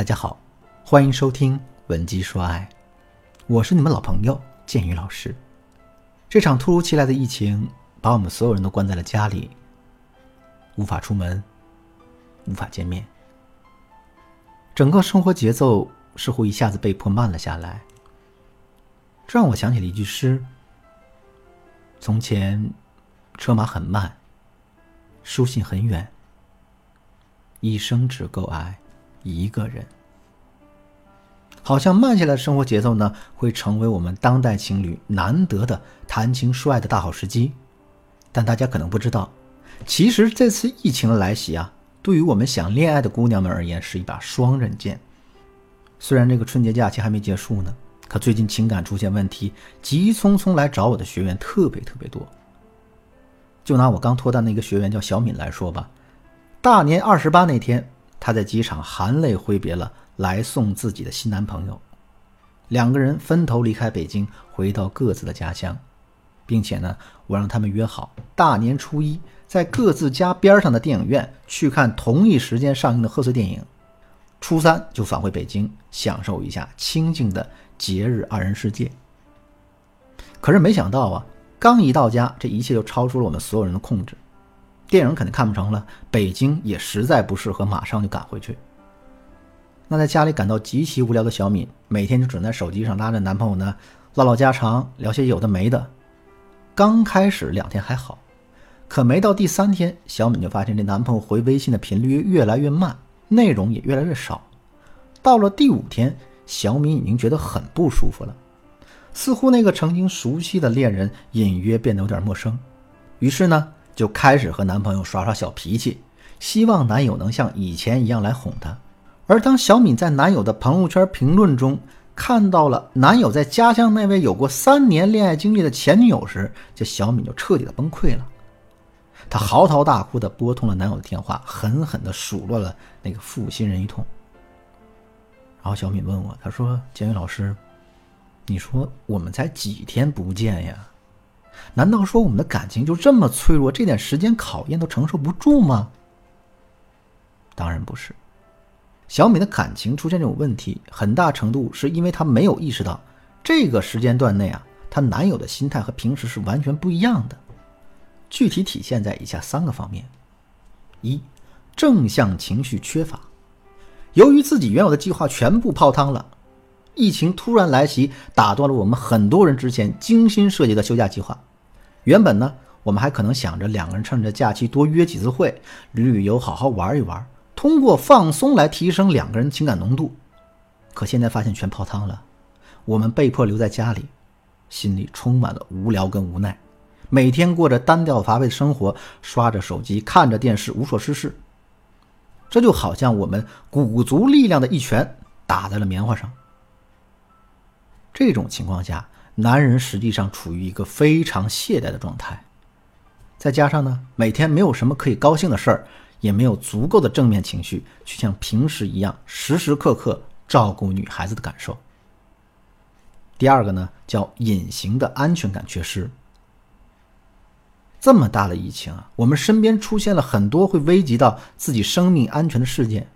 大家好，欢迎收听《文姬说爱》，我是你们老朋友建宇老师。这场突如其来的疫情把我们所有人都关在了家里，无法出门，无法见面，整个生活节奏似乎一下子被迫慢了下来。这让我想起了一句诗：“从前，车马很慢，书信很远，一生只够爱。”一个人，好像慢下来的生活节奏呢，会成为我们当代情侣难得的谈情说爱的大好时机。但大家可能不知道，其实这次疫情的来袭啊，对于我们想恋爱的姑娘们而言是一把双刃剑。虽然这个春节假期还没结束呢，可最近情感出现问题，急匆匆来找我的学员特别特别多。就拿我刚脱单的一个学员叫小敏来说吧，大年二十八那天。她在机场含泪挥别了来送自己的新男朋友，两个人分头离开北京，回到各自的家乡，并且呢，我让他们约好大年初一在各自家边上的电影院去看同一时间上映的贺岁电影，初三就返回北京享受一下清静的节日二人世界。可是没想到啊，刚一到家，这一切就超出了我们所有人的控制。电影肯定看不成了，北京也实在不适合马上就赶回去。那在家里感到极其无聊的小敏，每天就准在手机上拉着男朋友呢唠唠家常，聊些有的没的。刚开始两天还好，可没到第三天，小敏就发现这男朋友回微信的频率越来越慢，内容也越来越少。到了第五天，小敏已经觉得很不舒服了，似乎那个曾经熟悉的恋人隐约变得有点陌生。于是呢。就开始和男朋友耍耍小脾气，希望男友能像以前一样来哄她。而当小敏在男友的朋友圈评论中看到了男友在家乡那位有过三年恋爱经历的前女友时，这小敏就彻底的崩溃了。她嚎啕大哭的拨通了男友的电话，狠狠的数落了那个负心人一通。然后小敏问我，她说：“建宇老师，你说我们才几天不见呀？”难道说我们的感情就这么脆弱，这点时间考验都承受不住吗？当然不是。小美的感情出现这种问题，很大程度是因为她没有意识到，这个时间段内啊，她男友的心态和平时是完全不一样的。具体体现在以下三个方面：一、正向情绪缺乏。由于自己原有的计划全部泡汤了，疫情突然来袭，打断了我们很多人之前精心设计的休假计划。原本呢，我们还可能想着两个人趁着假期多约几次会，旅旅游，好好玩一玩，通过放松来提升两个人情感浓度。可现在发现全泡汤了，我们被迫留在家里，心里充满了无聊跟无奈，每天过着单调乏味的生活，刷着手机，看着电视，无所事事。这就好像我们鼓足力量的一拳打在了棉花上。这种情况下。男人实际上处于一个非常懈怠的状态，再加上呢，每天没有什么可以高兴的事儿，也没有足够的正面情绪去像平时一样时时刻刻照顾女孩子的感受。第二个呢，叫隐形的安全感缺失。这么大的疫情啊，我们身边出现了很多会危及到自己生命安全的事件，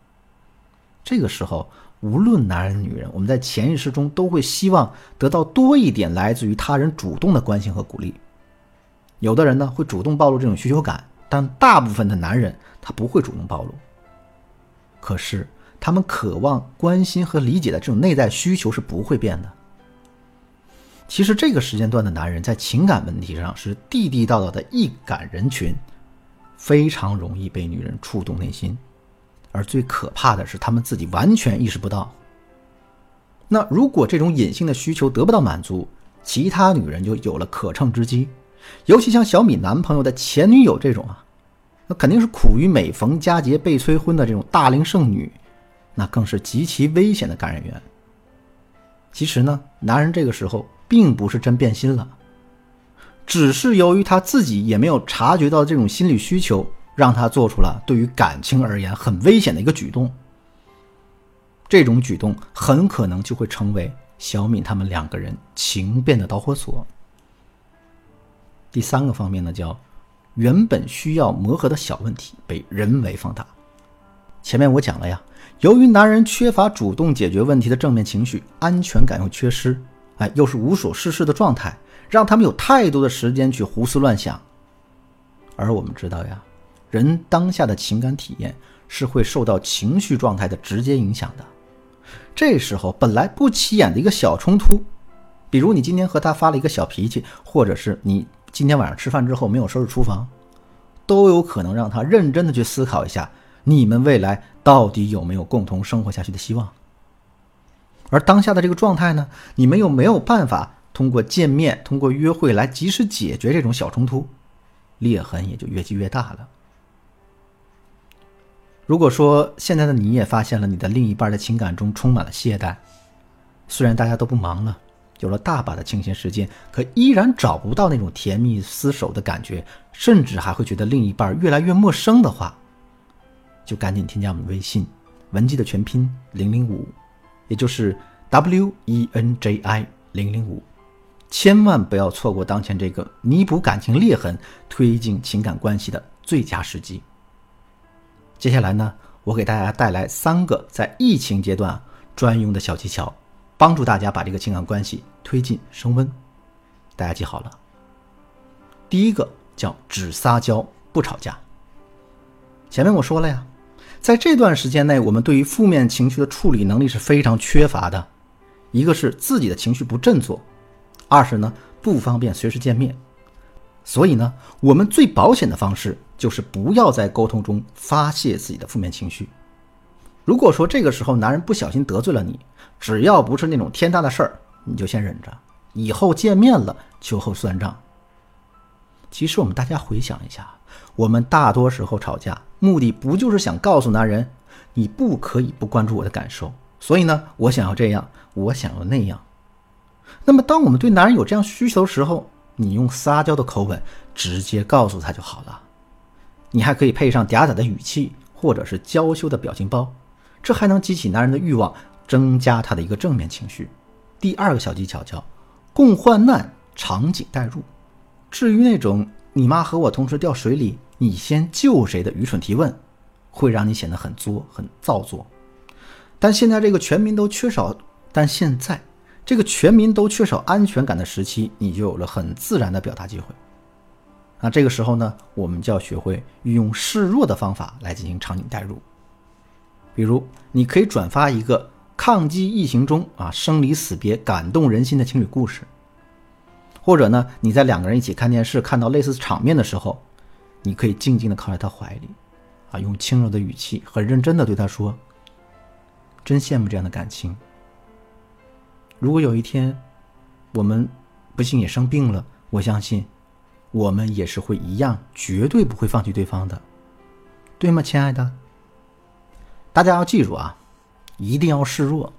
这个时候。无论男人女人，我们在潜意识中都会希望得到多一点来自于他人主动的关心和鼓励。有的人呢会主动暴露这种需求感，但大部分的男人他不会主动暴露。可是他们渴望关心和理解的这种内在需求是不会变的。其实这个时间段的男人在情感问题上是地地道道的易感人群，非常容易被女人触动内心。而最可怕的是，他们自己完全意识不到。那如果这种隐性的需求得不到满足，其他女人就有了可乘之机。尤其像小米男朋友的前女友这种啊，那肯定是苦于每逢佳节被催婚的这种大龄剩女，那更是极其危险的感染源。其实呢，男人这个时候并不是真变心了，只是由于他自己也没有察觉到这种心理需求。让他做出了对于感情而言很危险的一个举动，这种举动很可能就会成为小敏他们两个人情变的导火索。第三个方面呢，叫原本需要磨合的小问题被人为放大。前面我讲了呀，由于男人缺乏主动解决问题的正面情绪，安全感又缺失，哎，又是无所事事的状态，让他们有太多的时间去胡思乱想。而我们知道呀，人当下的情感体验是会受到情绪状态的直接影响的。这时候本来不起眼的一个小冲突，比如你今天和他发了一个小脾气，或者是你今天晚上吃饭之后没有收拾厨房，都有可能让他认真的去思考一下，你们未来到底有没有共同生活下去的希望。而当下的这个状态呢，你们又没有办法通过见面、通过约会来及时解决这种小冲突，裂痕也就越积越大了。如果说现在的你也发现了你的另一半的情感中充满了懈怠，虽然大家都不忙了，有了大把的清闲时间，可依然找不到那种甜蜜厮守的感觉，甚至还会觉得另一半越来越陌生的话，就赶紧添加我们微信文姬的全拼零零五，也就是 W E N J I 零零五，千万不要错过当前这个弥补感情裂痕、推进情感关系的最佳时机。接下来呢，我给大家带来三个在疫情阶段专用的小技巧，帮助大家把这个情感关系推进升温。大家记好了。第一个叫只撒娇不吵架。前面我说了呀，在这段时间内，我们对于负面情绪的处理能力是非常缺乏的。一个是自己的情绪不振作，二是呢不方便随时见面。所以呢，我们最保险的方式就是不要在沟通中发泄自己的负面情绪。如果说这个时候男人不小心得罪了你，只要不是那种天大的事儿，你就先忍着，以后见面了秋后算账。其实我们大家回想一下，我们大多时候吵架，目的不就是想告诉男人，你不可以不关注我的感受？所以呢，我想要这样，我想要那样。那么当我们对男人有这样需求的时候，你用撒娇的口吻直接告诉他就好了，你还可以配上嗲嗲的语气，或者是娇羞的表情包，这还能激起男人的欲望，增加他的一个正面情绪。第二个小技巧叫共患难，场景代入。至于那种你妈和我同时掉水里，你先救谁的愚蠢提问，会让你显得很作、很造作。但现在这个全民都缺少，但现在。这个全民都缺少安全感的时期，你就有了很自然的表达机会。那这个时候呢，我们就要学会运用示弱的方法来进行场景代入。比如，你可以转发一个抗击疫情中啊生离死别感动人心的情侣故事，或者呢，你在两个人一起看电视看到类似场面的时候，你可以静静的靠在他怀里，啊，用轻柔的语气很认真的对他说：“真羡慕这样的感情。”如果有一天，我们不幸也生病了，我相信，我们也是会一样，绝对不会放弃对方的，对吗，亲爱的？大家要记住啊，一定要示弱，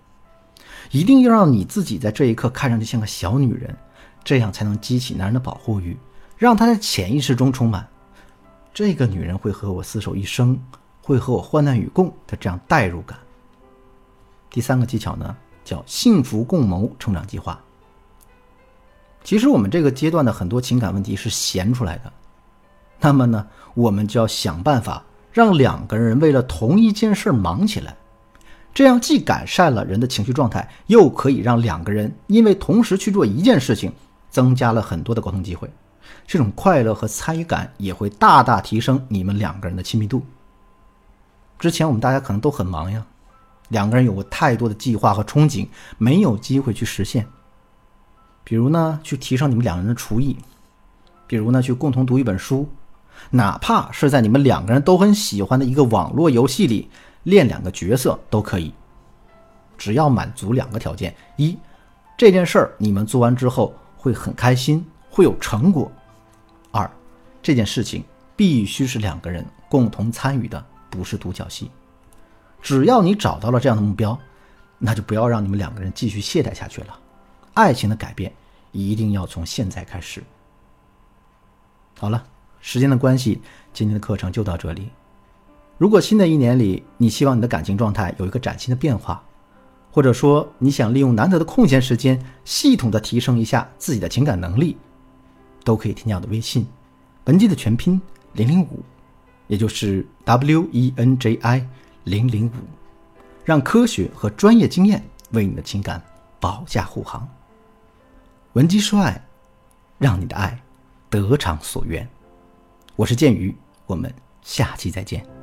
一定要让你自己在这一刻看上去像个小女人，这样才能激起男人的保护欲，让他在潜意识中充满这个女人会和我厮守一生，会和我患难与共的这样代入感。第三个技巧呢？叫幸福共谋成长计划。其实我们这个阶段的很多情感问题是闲出来的，那么呢，我们就要想办法让两个人为了同一件事忙起来，这样既改善了人的情绪状态，又可以让两个人因为同时去做一件事情，增加了很多的沟通机会，这种快乐和参与感也会大大提升你们两个人的亲密度。之前我们大家可能都很忙呀。两个人有过太多的计划和憧憬，没有机会去实现。比如呢，去提升你们两个人的厨艺；比如呢，去共同读一本书；哪怕是在你们两个人都很喜欢的一个网络游戏里练两个角色都可以。只要满足两个条件：一，这件事儿你们做完之后会很开心，会有成果；二，这件事情必须是两个人共同参与的，不是独角戏。只要你找到了这样的目标，那就不要让你们两个人继续懈怠下去了。爱情的改变一定要从现在开始。好了，时间的关系，今天的课程就到这里。如果新的一年里你希望你的感情状态有一个崭新的变化，或者说你想利用难得的空闲时间系统的提升一下自己的情感能力，都可以添加我的微信，文姬的全拼零零五，也就是 W E N J I。零零五，让科学和专业经验为你的情感保驾护航。文姬说爱，让你的爱得偿所愿。我是剑鱼，我们下期再见。